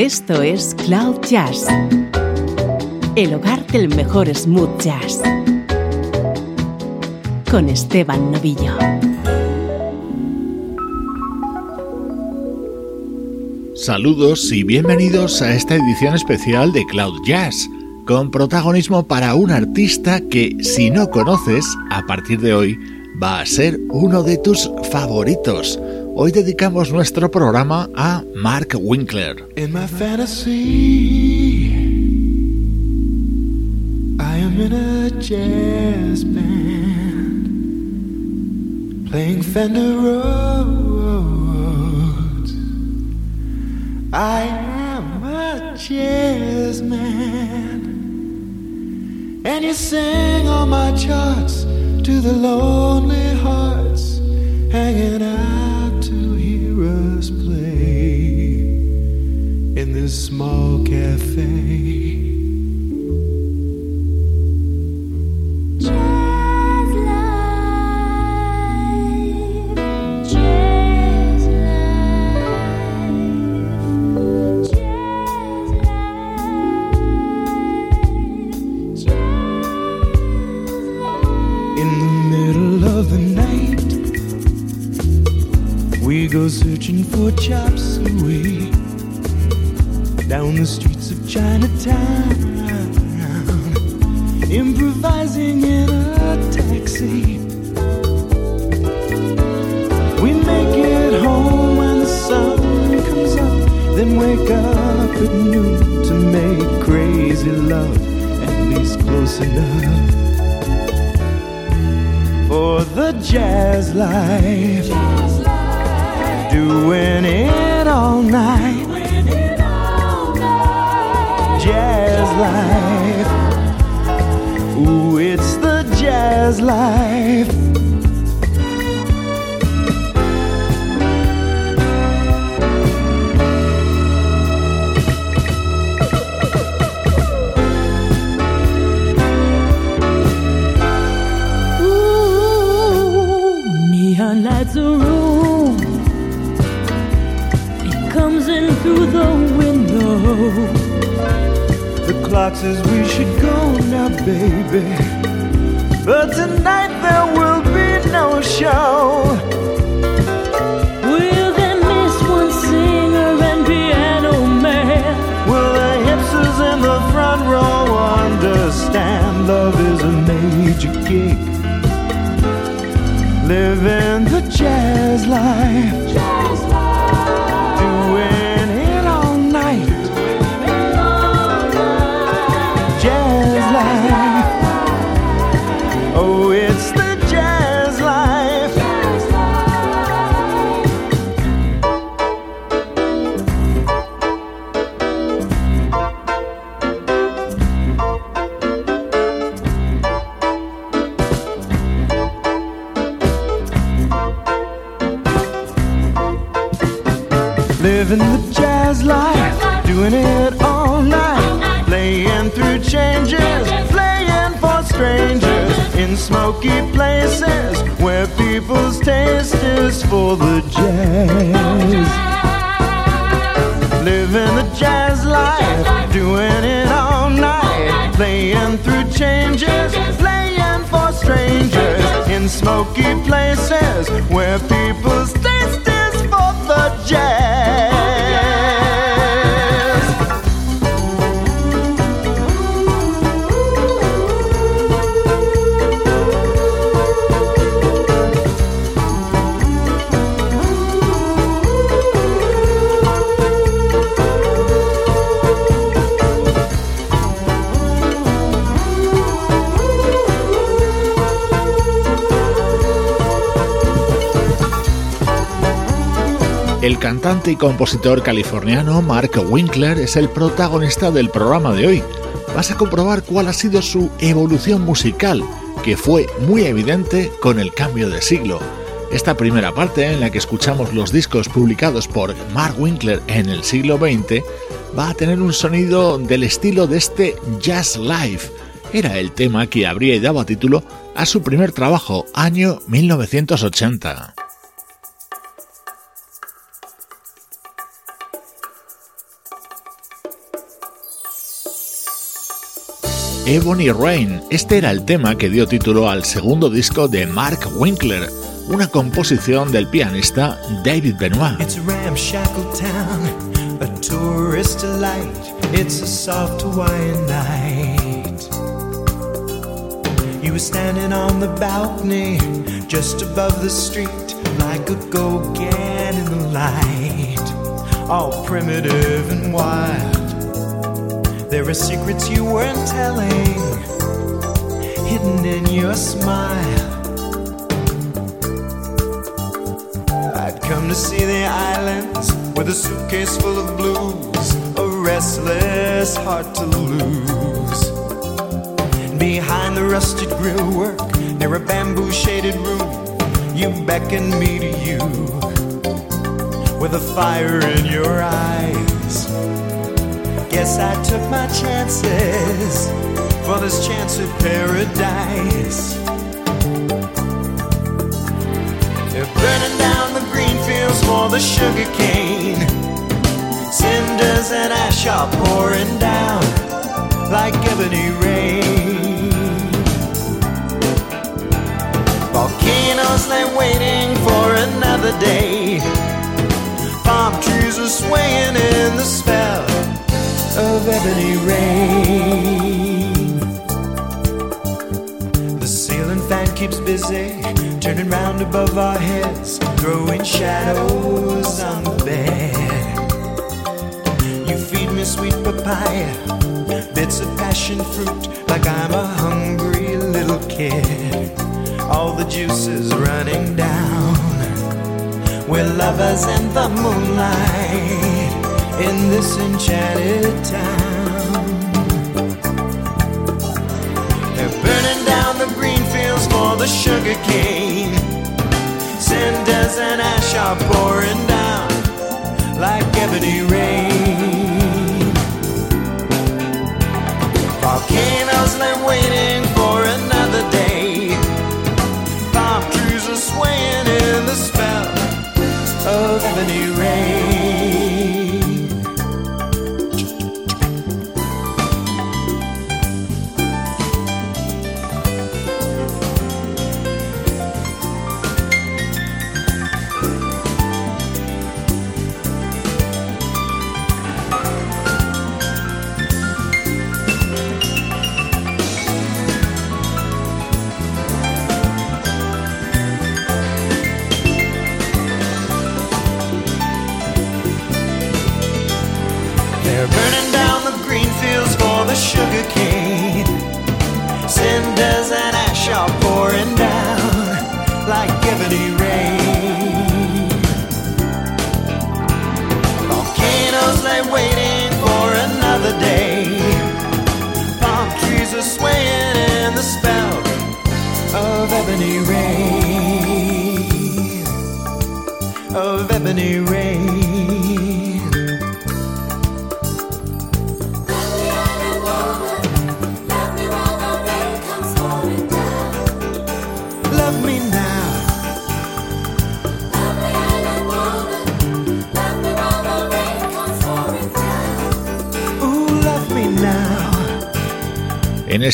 Esto es Cloud Jazz, el hogar del mejor smooth jazz, con Esteban Novillo. Saludos y bienvenidos a esta edición especial de Cloud Jazz, con protagonismo para un artista que, si no conoces, a partir de hoy va a ser uno de tus favoritos. Hoy dedicamos nuestro programa a Mark Winkler. In my fantasy, I am in a jazz band playing Fender Rhodes. I am a jazz man, and you sing on my charts to the lonely hearts hanging out. In this small cafe. In the middle of the night, we go searching for chop suey down the streets of Chinatown, improvising in a taxi. We make it home when the sun comes up, then wake up at noon to make crazy love, at least close enough for the jazz life. Jazz doing it all night. Life. Ooh, it's the jazz life. Clock says we should go now, baby. But tonight there will be no show. Will they miss one singer and piano man? Will the hipsters in the front row understand love is a major gig? Living the jazz life. Taste is for the jazz. Living the jazz life, doing it all night, playing through changes, playing for strangers in smoky places where people's El cantante y compositor californiano Mark Winkler es el protagonista del programa de hoy. Vas a comprobar cuál ha sido su evolución musical, que fue muy evidente con el cambio de siglo. Esta primera parte, en la que escuchamos los discos publicados por Mark Winkler en el siglo XX, va a tener un sonido del estilo de este Jazz Life. Era el tema que habría dado título a su primer trabajo, año 1980. Ebony Rain. Este era el tema que dio título al segundo disco de Mark Winkler, una composición del pianista David Benoit. It's ramshackle town, a tourist delight. It's a soft Hawaiian night. You were standing on the balcony, just above the street, like a go-get in the light. All primitive and wild. There are secrets you weren't telling, hidden in your smile. I'd come to see the islands with a suitcase full of blues, a restless heart to lose. Behind the rusted grill work, near a bamboo shaded room, you beckoned me to you with a fire in your eyes. Guess I took my chances for this chance at paradise. They're burning down the green fields for the sugar cane. Cinders and ash are pouring down like ebony rain. Volcanoes lay waiting for another day. Palm trees are swaying in the spell of ebony rain. The ceiling fan keeps busy, turning round above our heads, throwing shadows on the bed. You feed me sweet papaya, bits of passion fruit, like I'm a hungry little kid. All the juices running down. We're lovers in the moonlight in this enchanted town. They're burning down the green fields for the sugar cane. Cinders and ash are pouring down like ebony rain. Volcanoes lay waiting for another day. Palm trees are swaying in the spell of ebony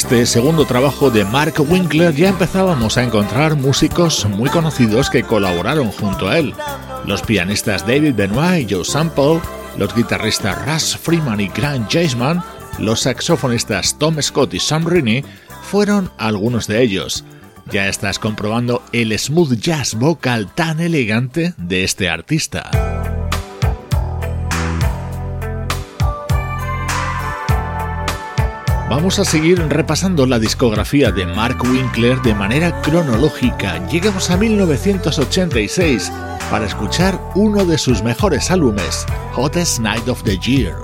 este segundo trabajo de Mark Winkler ya empezábamos a encontrar músicos muy conocidos que colaboraron junto a él. Los pianistas David Benoit y Joe Sample, los guitarristas Russ Freeman y Grant Jaseman, los saxofonistas Tom Scott y Sam Rainey fueron algunos de ellos. Ya estás comprobando el smooth jazz vocal tan elegante de este artista. Vamos a seguir repasando la discografía de Mark Winkler de manera cronológica. Llegamos a 1986 para escuchar uno de sus mejores álbumes, Hottest Night of the Year.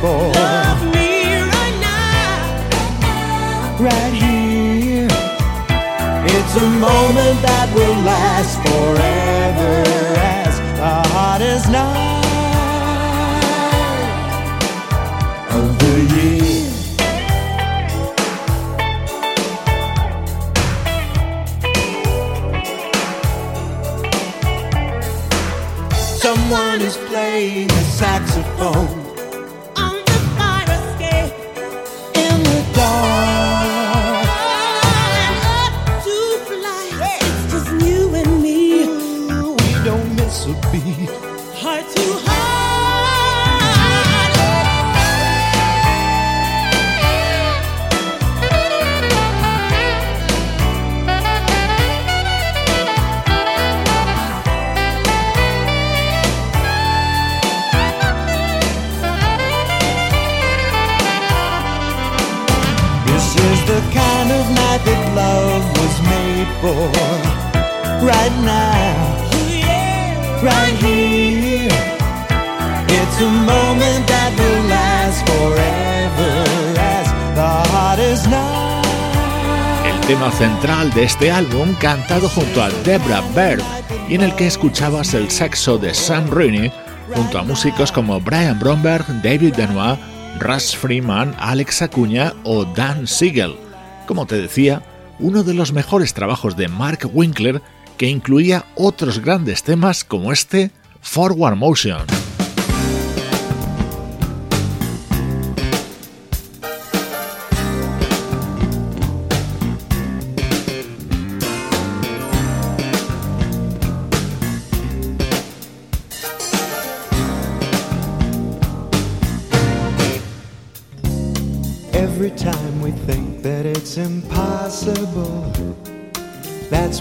For. Love me right now. Right here. It's a moment that will last forever as the hottest night of the year. Someone is playing a saxophone central de este álbum, cantado junto a Debra Bird, y en el que escuchabas el saxo de Sam Rooney, junto a músicos como Brian Bromberg, David Benoit, Russ Freeman, Alex Acuña o Dan Siegel. Como te decía, uno de los mejores trabajos de Mark Winkler que incluía otros grandes temas como este Forward Motion.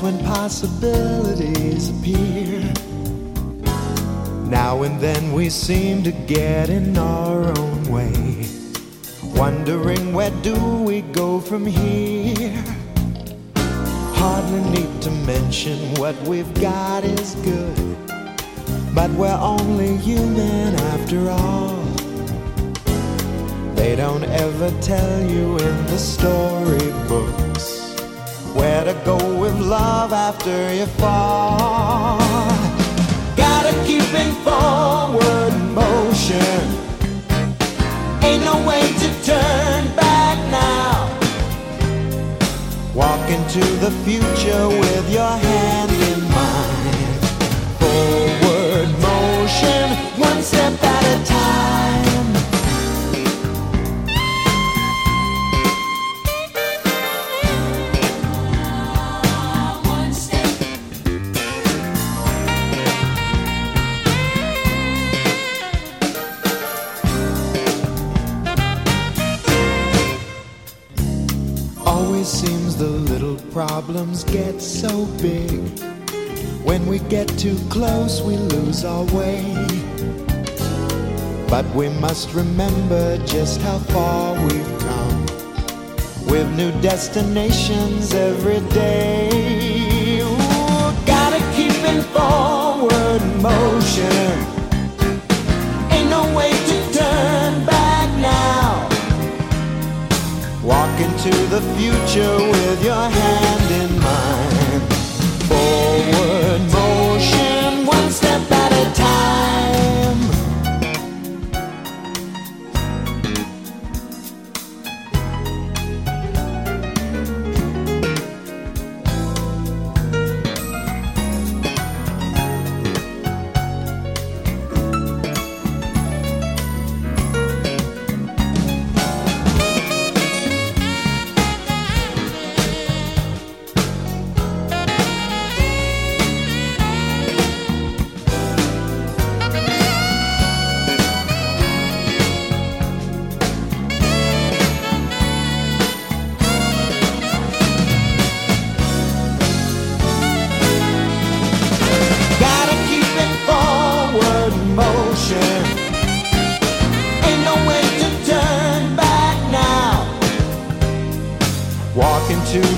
When possibilities appear. Now and then we seem to get in our own way, wondering where do we go from here. Hardly need to mention what we've got is good, but we're only human after all. They don't ever tell you in the storybooks where to go love after you fall. Gotta keep in forward motion. Ain't no way to turn back now. Walk into the future with your hand problems get so big. When we get too close, we lose our way. But we must remember just how far we've come. With new destinations every day. Ooh, gotta keep in forward motion. Ain't no way to turn back now. Walk into the future with your hand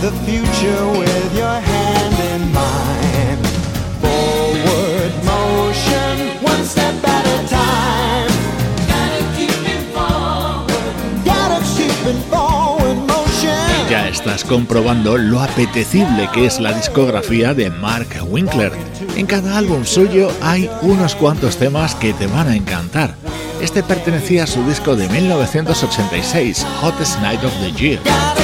the future with your hand in mine. Forward motion, one step at a time. Gotta keep it forward. Gotta keep it forward motion. Ya estás comprobando lo apetecible que es la discografía de Mark Winkler. En cada álbum suyo hay unos cuantos temas que te van a encantar. Este pertenecía a su disco de 1986, Hottest Night of the Year.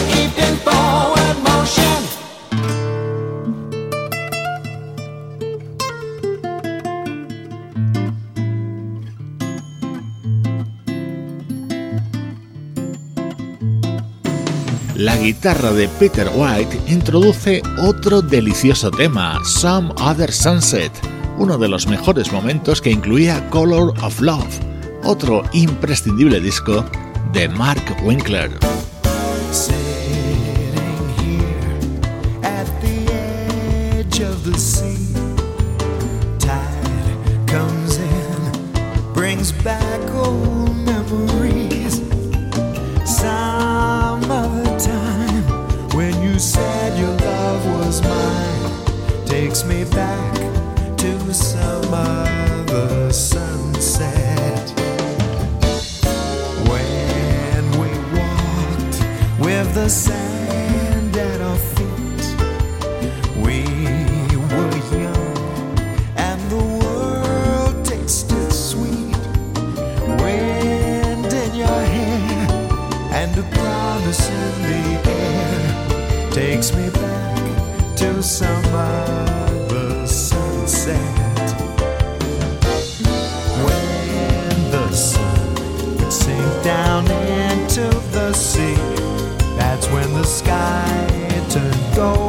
La guitarra de Peter White introduce otro delicioso tema, Some Other Sunset, uno de los mejores momentos que incluía Color of Love otro imprescindible disco de Mark Winkler. back said your love was mine takes me back to some other sunset. When we walked with the sand at our feet. We were young and the world tasted sweet. Wind in your hair and a promise in the takes me back to some other sunset. When the sun would sink down into the sea That's when the sky turned gold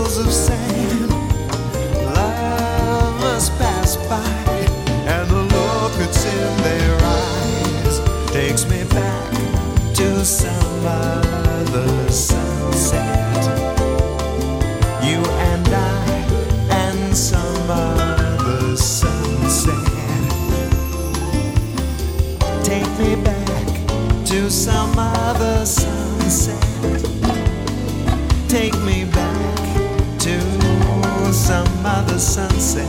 of sand. sunset.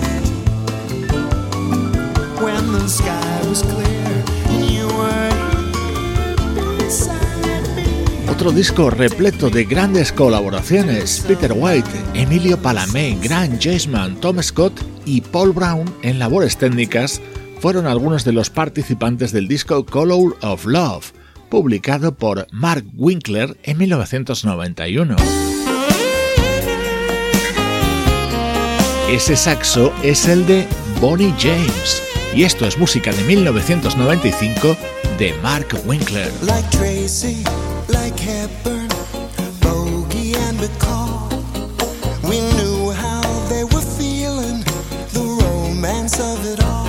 Otro disco repleto de grandes colaboraciones, Peter White, Emilio Palamé, Grant Jaceman, Tom Scott y Paul Brown en labores técnicas fueron algunos de los participantes del disco Color of Love, publicado por Mark Winkler en 1991. Ese saxo es el de Bonnie James, y esto es música de 1995 de Mark Winkler. Like Tracy, like Hepburn, Bogey and McCall. We knew how they were feeling, the romance of it all.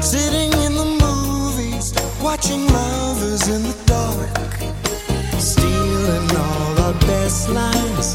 Sitting in the movies, watching lovers in the dark. Stealing all our best lines,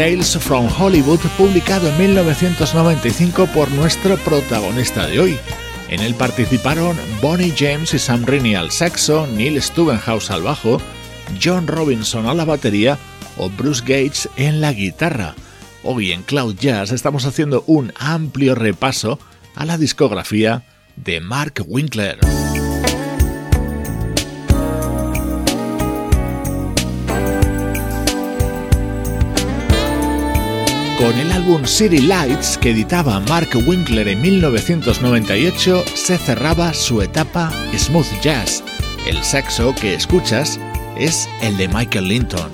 Tales from Hollywood, publicado en 1995 por nuestro protagonista de hoy. En él participaron Bonnie James y Sam Rainey al saxo, Neil Stubenhouse al bajo, John Robinson a la batería o Bruce Gates en la guitarra. Hoy en Cloud Jazz estamos haciendo un amplio repaso a la discografía de Mark Winkler. Con el álbum City Lights que editaba Mark Winkler en 1998 se cerraba su etapa smooth jazz. El saxo que escuchas es el de Michael Linton.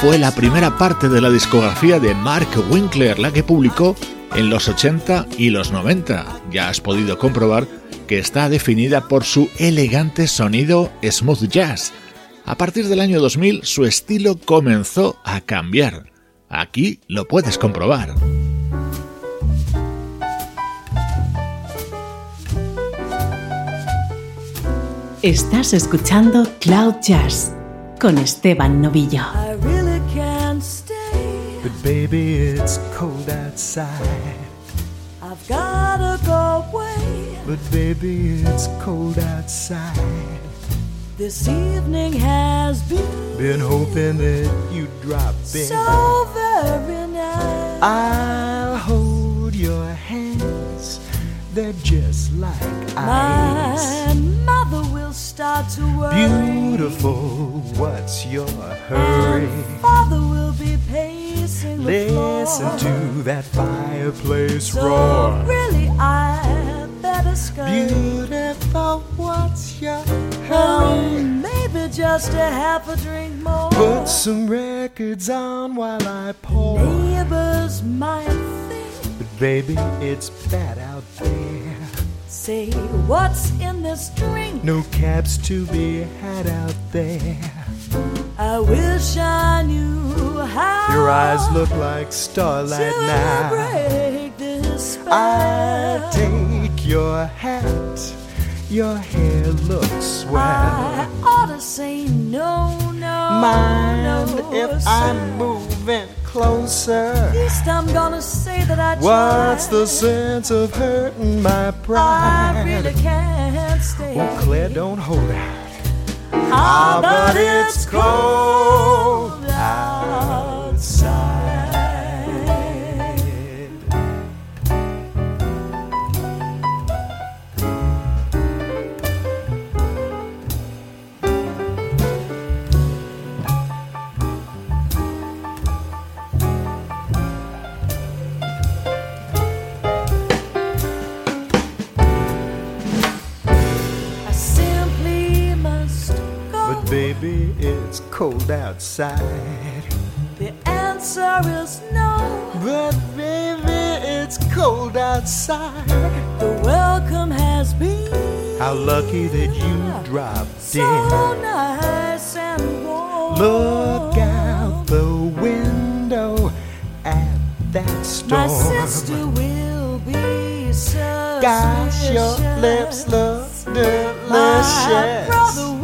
Fue la primera parte de la discografía de Mark Winkler, la que publicó en los 80 y los 90. Ya has podido comprobar que está definida por su elegante sonido smooth jazz. A partir del año 2000 su estilo comenzó a cambiar. Aquí lo puedes comprobar. Estás escuchando Cloud Jazz con Esteban Novillo. But baby, it's cold outside. I've gotta go away. But baby, it's cold outside. This evening has been Been hoping that you'd drop in. so very nice. I'll hold your hands. They're just like My ice. mother will start to worry. Beautiful, what's your hurry? And father will be Listen to that fireplace so roar. really, I better scurry. Beautiful, what's your hurry? maybe just a half a drink more. Put some records on while I pour. Neighbors might think, But baby, it's bad out there. say, what's in this drink? No cabs to be had out there. I wish I knew how. Your eyes look like starlight now. break this I take your hat Your hair looks swell. I ought to say no, no. Mind no, if sir. I'm moving closer? At least I'm gonna say that I tried. What's the sense of hurting my pride? I really can't stay. Well, Claire, don't hold out. Ah, but it's cold outside. Cold outside. The answer is no. But baby, it's cold outside. The welcome has been How lucky that you dropped so in. nice and warm. Look out the window at that storm. My sister will be suspicious. Gosh, your lips look My brother delicious.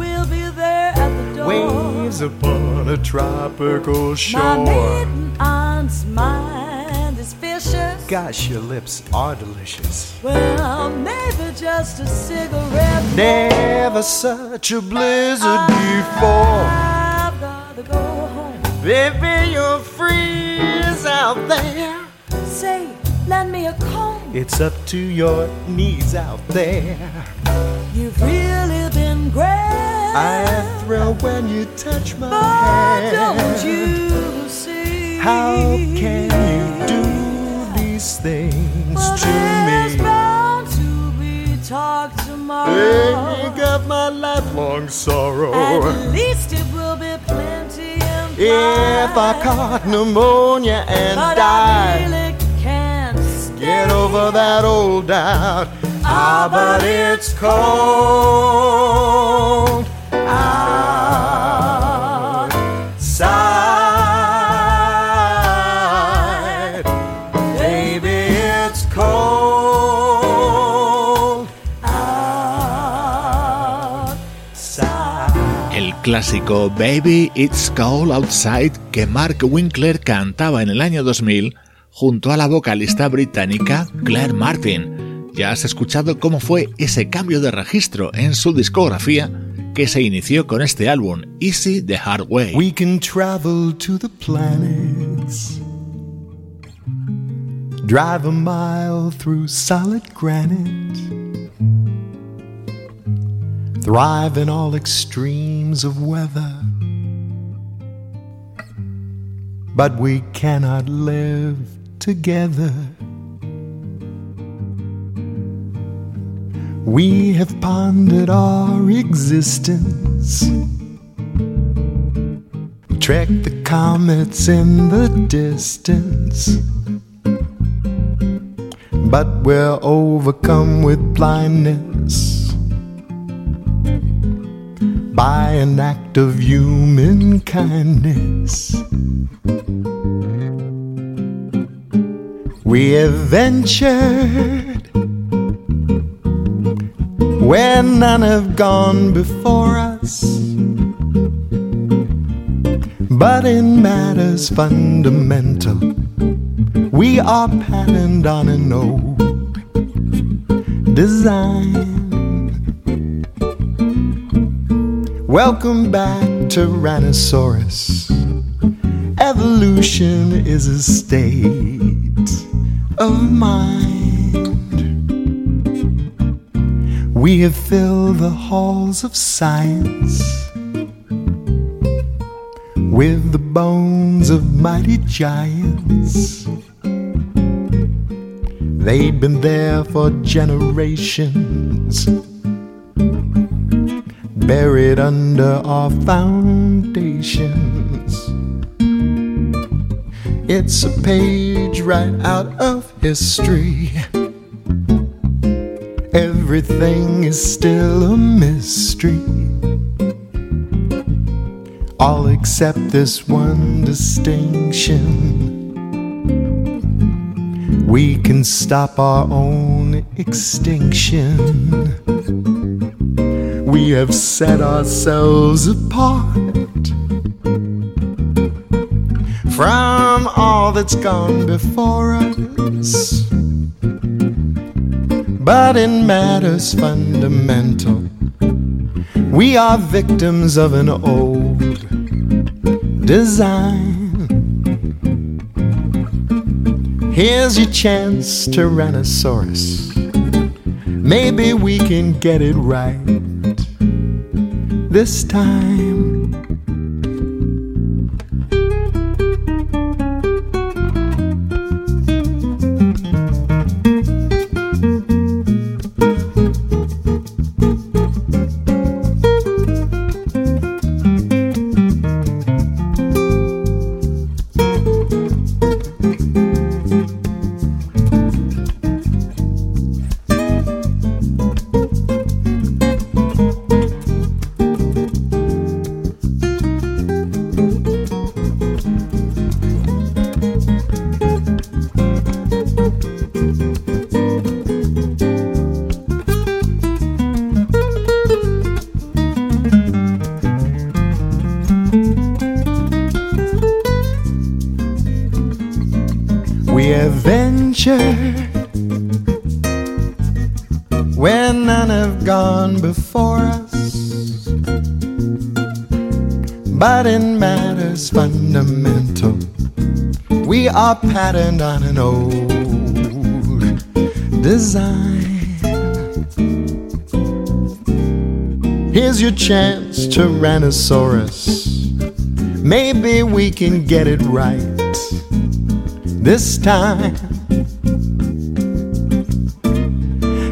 Upon a tropical shore. My maiden aunt's mind is vicious. Gosh, your lips are delicious. Well, maybe just a cigarette. Never such a blizzard before. I've gotta go home. Baby, you'll freeze out there. Say, lend me a comb. It's up to your knees out there. You've really. I thrill when you touch my don't hand. you see? How can you do these things well, to me? bound to be talk tomorrow. Make up my lifelong sorrow. At least it will be plenty implied. If I caught pneumonia and but I really can't stay. get over that old doubt. Ah, but it's cold El clásico Baby It's Cold Outside que Mark Winkler cantaba en el año 2000 junto a la vocalista británica Claire Martin. Ya has escuchado cómo fue ese cambio de registro en su discografía que se inició con este álbum Easy the Hard Way. We can travel to the planets. Drive a mile through solid granite. Thrive in all extremes of weather. But we cannot live together. We have pondered our existence. Trek the comets in the distance. But we're overcome with blindness by an act of human kindness. We have ventured where none have gone before us. But in matters fundamental, we are patterned on an old design. Welcome back, Tyrannosaurus. Evolution is a state of mind. We have filled the halls of science with the bones of mighty giants. They'd been there for generations, buried under our foundations. It's a page right out of history. Everything is still a mystery. All except this one distinction. We can stop our own extinction. we have set ourselves apart from all that's gone before us. But in matters fundamental, we are victims of an old design. Here's your chance, Tyrannosaurus. Maybe we can get it right this time. Ventured where none have gone before us. But in matters fundamental, we are patterned on an old design. Here's your chance, Tyrannosaurus. Maybe we can get it right this time.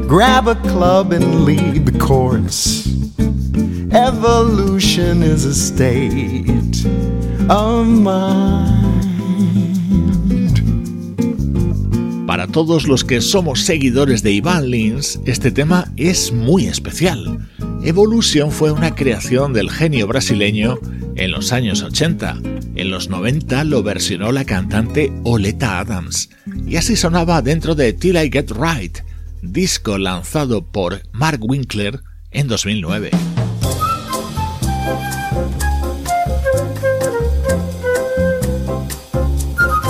Grab a club and lead the chorus. Evolution is a state of mind. Para todos los que somos seguidores de Ivan Lins, este tema es muy especial. Evolution fue una creación del genio brasileño en los años 80. En los 90 lo versionó la cantante Oleta Adams. Y así sonaba dentro de Till I Get Right, disco lanzado por Mark Winkler en 2009.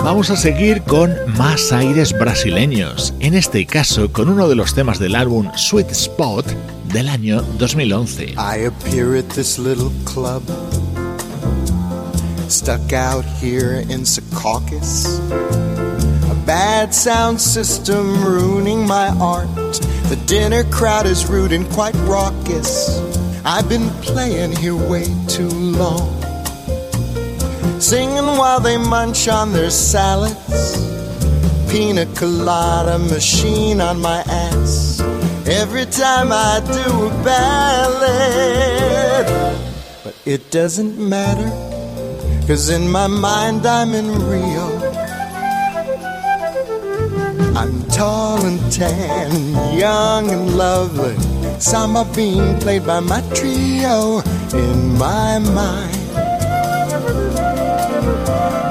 Vamos a seguir con más aires brasileños, en este caso con uno de los temas del álbum Sweet Spot del año 2011. I appear at this little club, stuck out here in. Bad sound system ruining my art. The dinner crowd is rude and quite raucous. I've been playing here way too long. Singing while they munch on their salads. Pina colada machine on my ass. Every time I do a ballad. But it doesn't matter, cause in my mind I'm in Rio. I'm tall and tan, and young and lovely. Samba being played by my trio in my mind.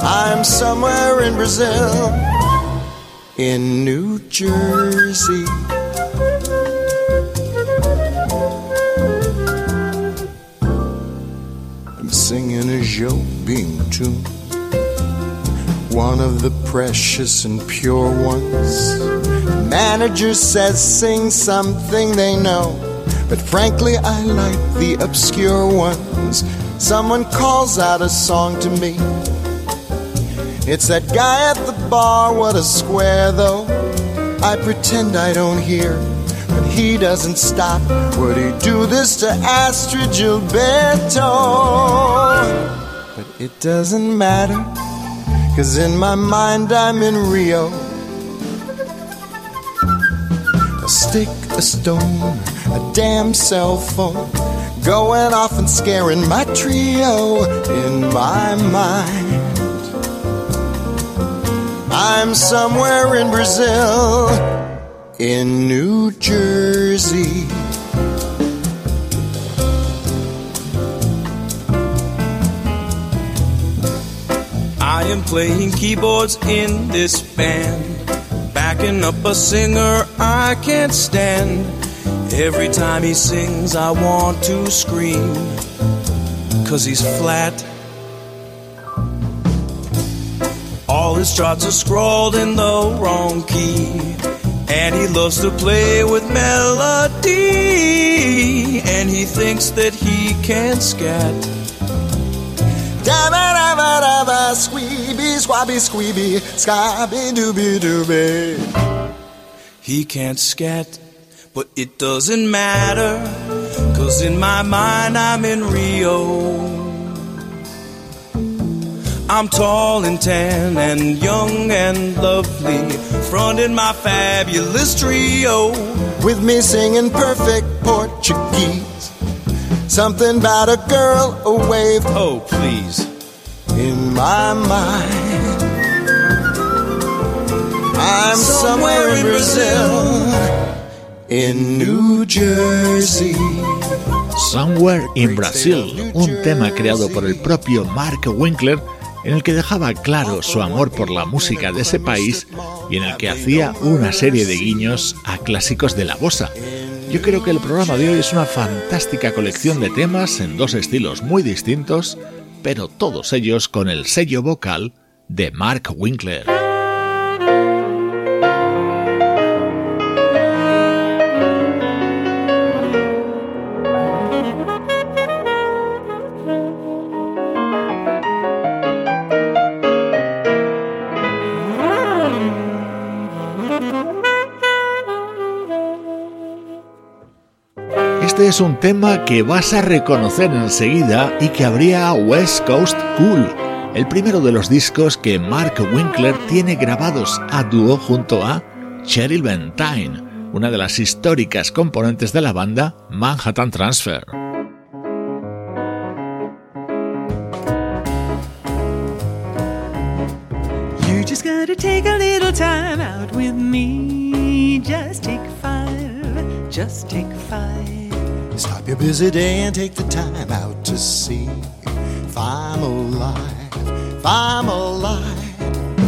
I'm somewhere in Brazil, in New Jersey. I'm singing a Jobim tune, one of the precious and pure ones. Manager says sing something they know, but frankly I like the obscure ones. Someone calls out a song to me. It's that guy at the bar, what a square though. I pretend I don't hear, but he doesn't stop. Would he do this to Astrud Gilberto? But it doesn't matter, cause in my mind I'm in Rio. A stick, a stone, a damn cell phone. Going off and scaring my trio in my mind. I'm somewhere in Brazil, in New Jersey. I am playing keyboards in this band, backing up a singer I can't stand. Every time he sings, I want to scream, cause he's flat. All his charts are scrawled in the wrong key, and he loves to play with melody, and he thinks that he can scat. Dabba dabba dabba, squeeby, squabby, squeeby, scabby dooby dooby. He can't scat, but it doesn't matter, cause in my mind I'm in Rio. I'm tall and tan and young and lovely, fronting my fabulous trio. With me singing perfect Portuguese. Something about a girl, a wave Oh, please. in my mind. I'm somewhere in Brazil, in New Jersey. Somewhere in Brazil, un tema creado por el propio Mark Winkler en el que dejaba claro su amor por la música de ese país y en el que hacía una serie de guiños a clásicos de la bossa. Yo creo que el programa de hoy es una fantástica colección de temas en dos estilos muy distintos, pero todos ellos con el sello vocal de Mark Winkler. Es un tema que vas a reconocer enseguida y que habría West Coast Cool, el primero de los discos que Mark Winkler tiene grabados a dúo junto a Cheryl Bentine, una de las históricas componentes de la banda Manhattan Transfer. Stop your busy day and take the time out to see if I'm alive, if I'm alive.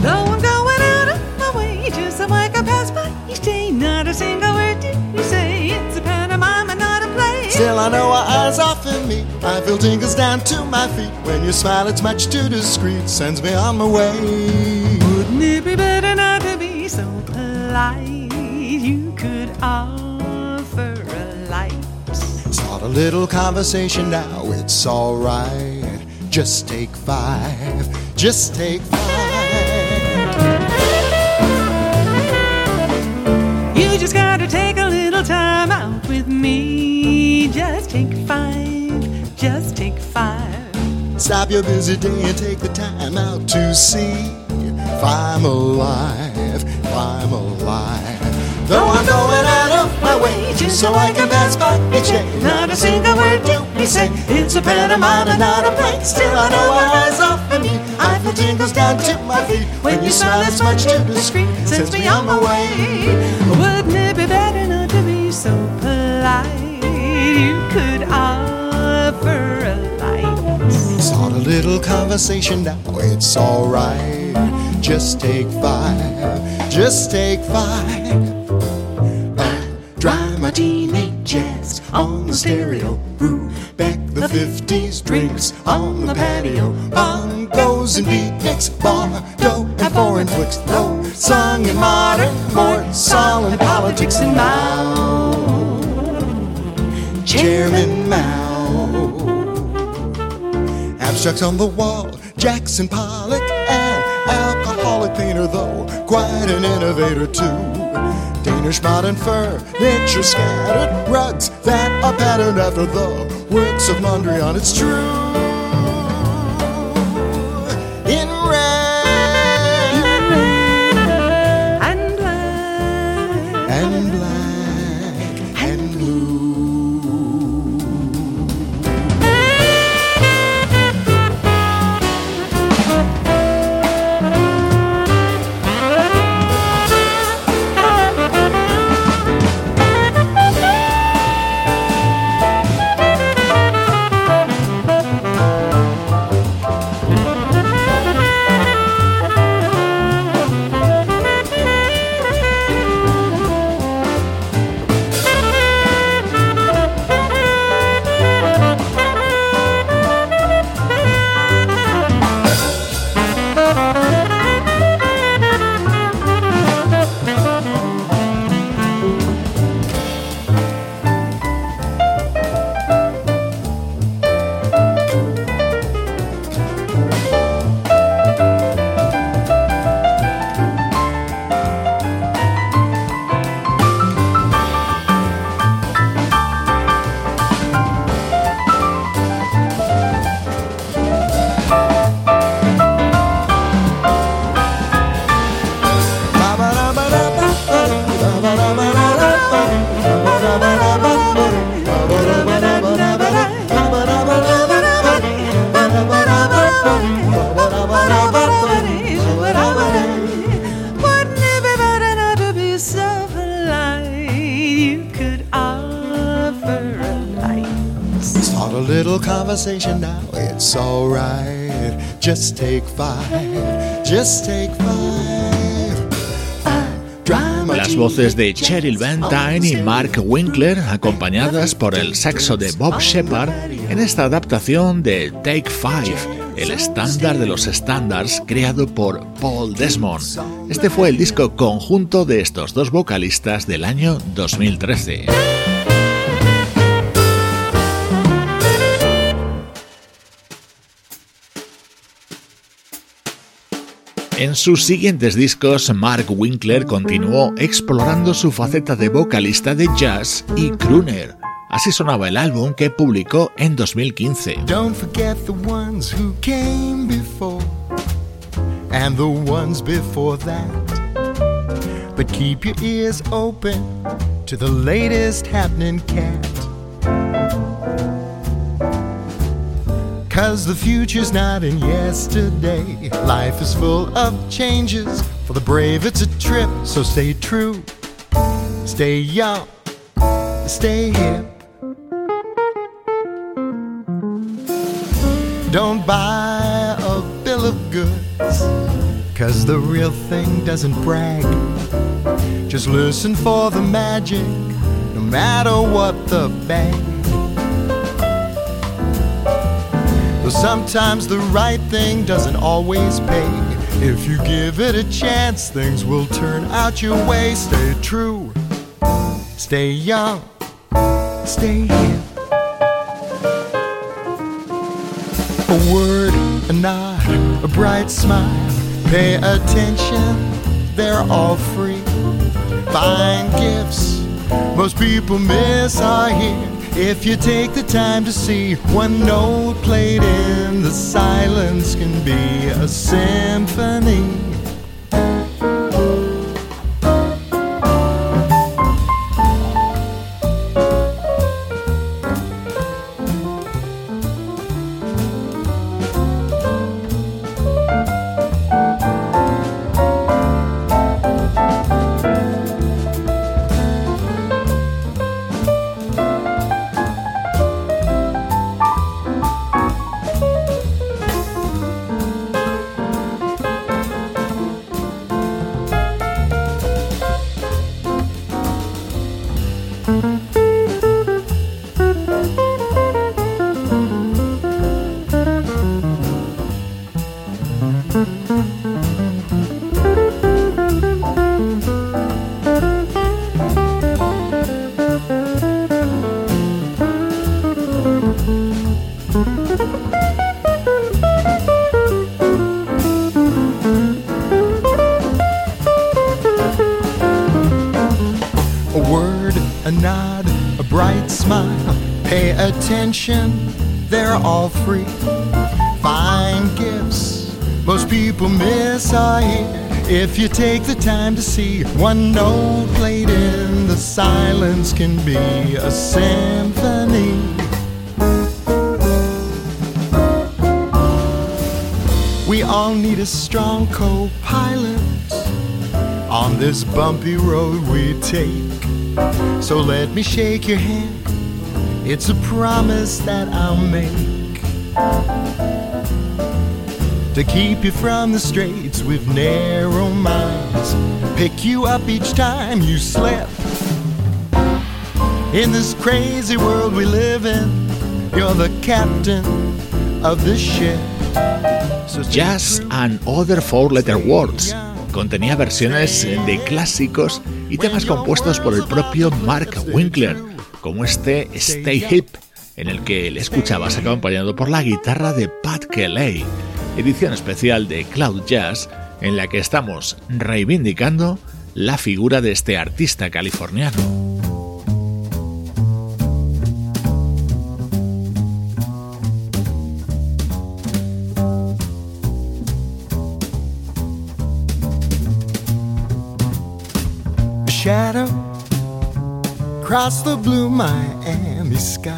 Though I'm going out of my way just so I can pass by each day, not a single word did you say. It's a pantomime and not a play. Still, I know our eyes off in me. I feel tingles down to my feet. When you smile, it's much too discreet. Sends me on my way. Wouldn't it be better not to be so polite? Little conversation now. It's alright. Just take five. Just take five. You just gotta take a little time out with me. Just take five, just take five. Stop your busy day and take the time out to see if I'm alive, if I'm alive. Though I'm going out of my way just so I can pass by each day. Not a single word do we say. It's a pantomime and not a play. Still, I know our eyes off of me. I feel tingles down to my feet. When you smile, it's much too discreet. Sends me on my way. Wouldn't it be better not to be so polite? You could offer a light. Start a little conversation now. It's alright. Just take five. Just take five. Drive my on the stereo. Room back the 50s. Drinks on the patio. Bongos and beatniks. Bar, dough, and foreign flicks. No sung in modern, more solid politics and Mao. Chairman Mao. Abstracts on the wall, Jackson Pollock, an alcoholic painter, though quite an innovator too. Danish modern furniture scattered, rugs that are patterned after the works of Mondrian. It's true. Take five. Las voces de Cheryl Van Dyne y Mark Winkler, acompañadas por el saxo de Bob Shepard en esta adaptación de Take Five, el estándar de los estándares creado por Paul Desmond. Este fue el disco conjunto de estos dos vocalistas del año 2013. En sus siguientes discos, Mark Winkler continuó explorando su faceta de vocalista de jazz y crooner. Así sonaba el álbum que publicó en 2015. Don't forget the ones who came before and the ones before that. But keep your ears open to the latest happening cat. Cause the future's not in yesterday. Life is full of changes. For the brave, it's a trip. So stay true, stay young, stay hip. Don't buy a bill of goods. Cause the real thing doesn't brag. Just listen for the magic, no matter what the bag. Sometimes the right thing doesn't always pay. If you give it a chance, things will turn out your way. Stay true, stay young, stay here. A word, a nod, a bright smile. Pay attention, they're all free. Fine gifts, most people miss are here. If you take the time to see one note played in the silence can be a symphony. People miss are here. If you take the time to see one note played in the silence can be a symphony. We all need a strong co pilot on this bumpy road we take. So let me shake your hand. It's a promise that I'll make to keep you from the straits with narrow minds. Pick you up each time you slip. In this crazy world we live in, you're the captain of this ship. So Jazz and Other Four Letter Words. Contenía versiones de clásicos y temas compuestos por el propio Mark Winkler, como este Stay Hip, en el que le escuchabas acompañado por la guitarra de Pat Kelly, edición especial de Cloud Jazz, en la que estamos reivindicando la figura de este artista californiano. Shadow across the blue Miami sky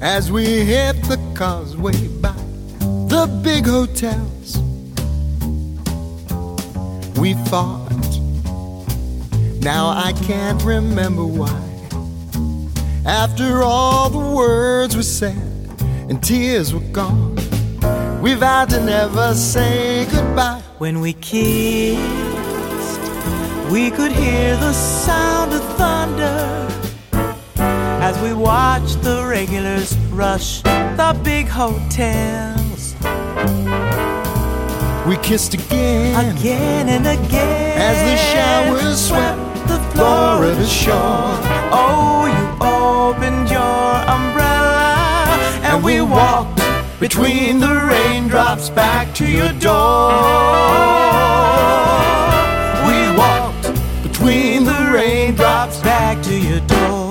as we hit the causeway by the big hotels. We fought, now I can't remember why. After all the words were said and tears were gone, we vowed to never say goodbye. When we kissed, we could hear the sound of thunder as we watched the regulars rush the big hotels We kissed again again and again as the showers swept the Florida shore. Oh, you opened your umbrella and we walked between the raindrops back to your door. We walked between the raindrops back to your door.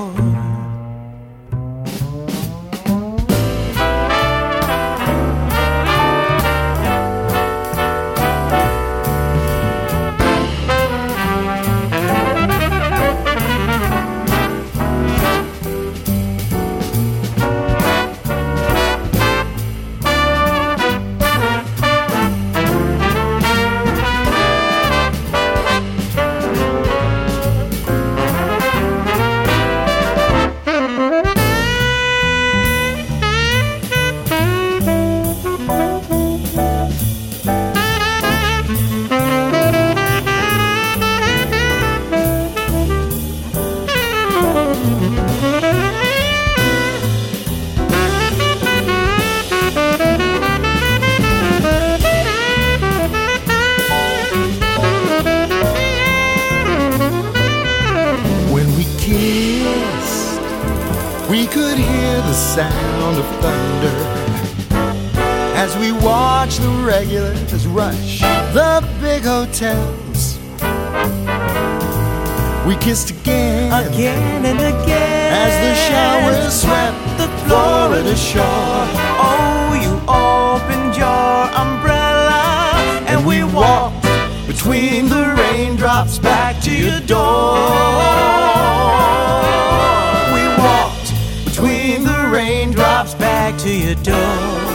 Hotels. We kissed again, Again and again as the showers swept the Florida shore. Oh, you opened your umbrella and we walked between the raindrops back to your door. We walked between the raindrops back to your door.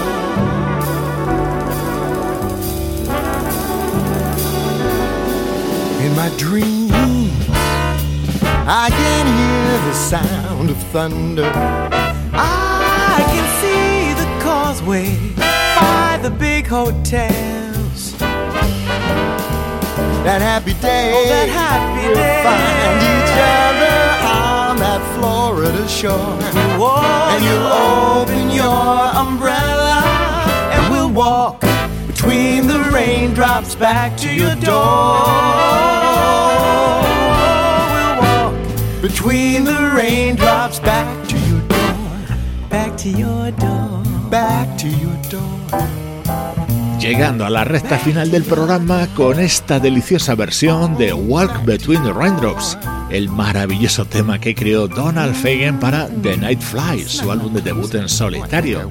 Dreams, I can hear the sound of thunder. I can see the causeway by the big hotels. That happy day, Oh, that happy we'll day. find each other on that Florida shore. Whoa, And you'll open your umbrella, and we'll walk between the raindrops back to your door. Between the raindrops back to your door, back to your door. back to your door. Llegando a la recta final del programa con esta deliciosa versión de Walk Between the Raindrops, el maravilloso tema que creó Donald Fagen para The Night Fly, su álbum de debut en solitario.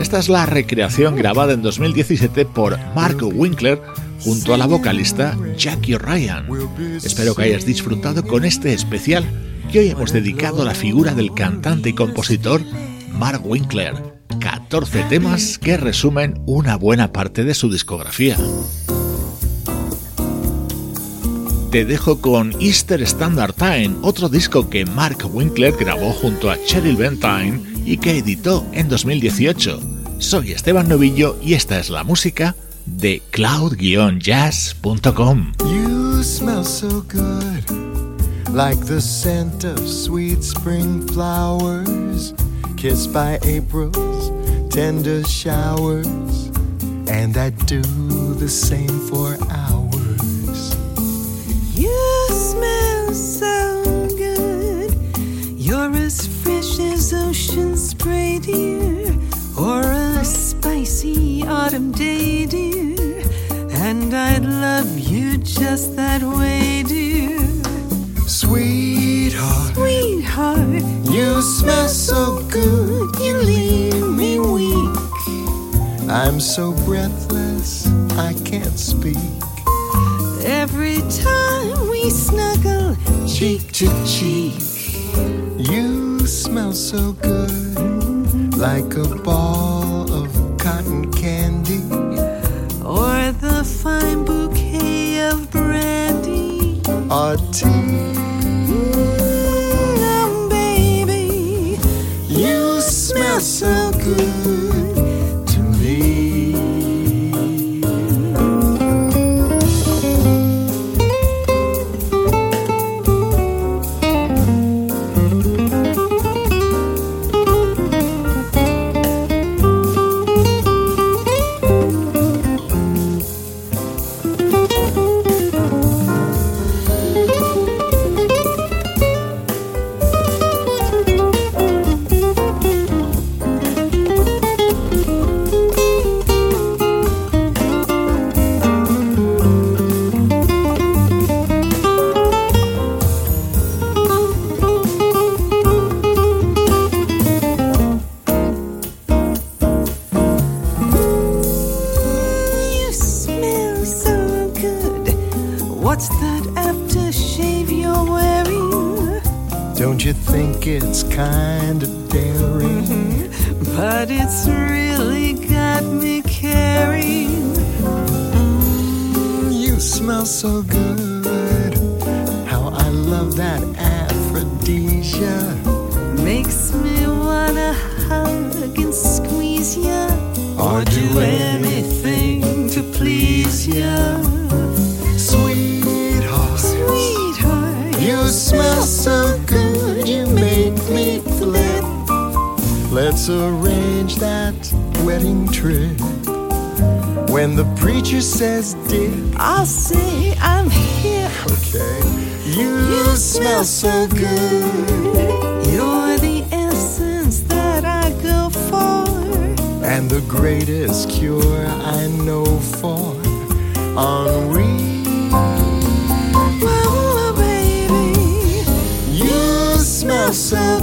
Esta es la recreación grabada en 2017 por Mark Winkler junto a la vocalista Jackie Ryan. Espero que hayas disfrutado con este especial que hoy hemos dedicado a la figura del cantante y compositor Mark Winkler. 14 temas que resumen una buena parte de su discografía. Te dejo con Easter Standard Time, otro disco que Mark Winkler grabó junto a Cheryl Bentine y que editó en 2018. Soy Esteban Novillo y esta es la música de cloud-jazz.com. You smell so good, like the scent of sweet spring flowers, kissed by April's tender showers, and I do the same for hours. You smell so good. You're as fresh as ocean spray, dear, or a spicy autumn day, dear. And I'd love you just that way, dear. Sweetheart, Sweetheart, you smell so good, you leave me weak. I'm so breathless, I can't speak. Every time we snuggle cheek to cheek. You smell so good, like a ball brandy. What's that aftershave you're wearing? Don't you think it's kind of daring? But it's really got me caring. Mm, you smell so good. How I love that aphrodisia. Makes me wanna hug and squeeze ya. Or do anything to please ya. Let's arrange that wedding trip. When the preacher says dip, I'll say I'm here. okay. You, you smell so good. You're the essence that I go for. And the greatest cure I know for ennui. Well, baby, You smell so